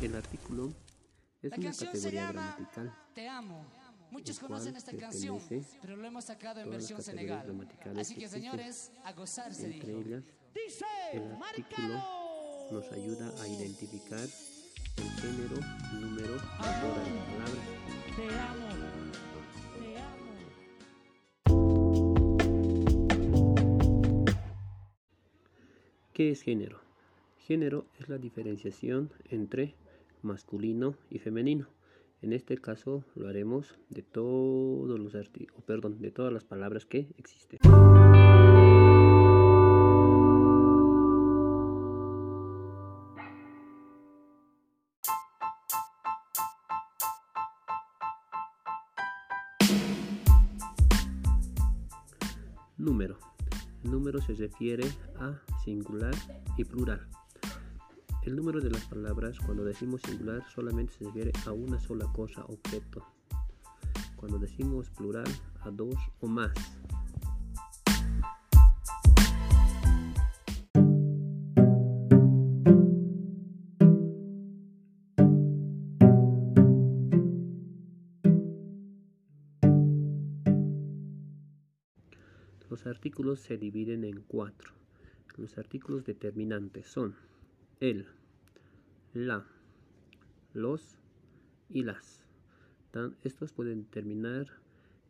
El artículo es La una canción se categoría llama gramatical. Te amo. Muchos el conocen esta canción, pero lo hemos sacado en versión Senegal. Así que señores, a gozarse Entre dijo. ellas, Dice, el artículo nos ayuda a identificar el género y número de todas las palabras. te amo, te amo. ¿Qué es género? Género es la diferenciación entre masculino y femenino. En este caso lo haremos de todos los o perdón, de todas las palabras que existen. Número. Número se refiere a singular y plural. El número de las palabras, cuando decimos singular, solamente se refiere a una sola cosa, objeto. Cuando decimos plural, a dos o más. Los artículos se dividen en cuatro. Los artículos determinantes son el, la, los y las. Estos pueden determinar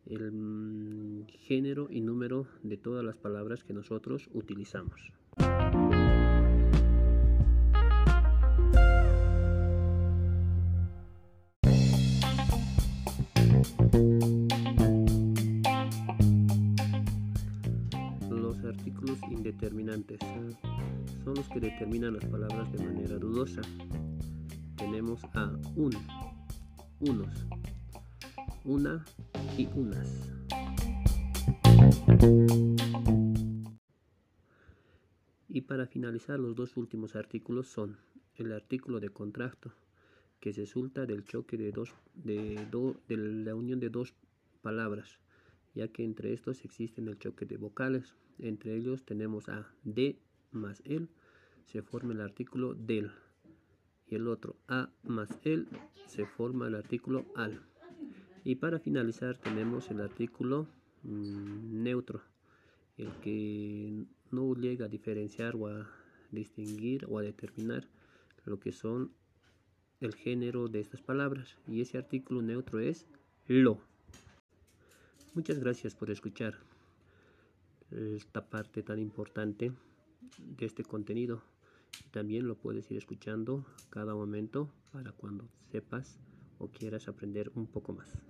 el mm, género y número de todas las palabras que nosotros utilizamos. Eh, son los que determinan las palabras de manera dudosa. Tenemos a un, unos, una y unas. Y para finalizar, los dos últimos artículos son el artículo de contrasto, que resulta del choque de dos, de, do- de la unión de dos palabras, ya que entre estos existen el choque de vocales. Entre ellos tenemos a de más el, se forma el artículo del, y el otro a más el, se forma el artículo al. Y para finalizar tenemos el artículo mm, neutro, el que no llega a diferenciar o a distinguir o a determinar lo que son el género de estas palabras. Y ese artículo neutro es lo. Muchas gracias por escuchar esta parte tan importante de este contenido. También lo puedes ir escuchando cada momento para cuando sepas o quieras aprender un poco más.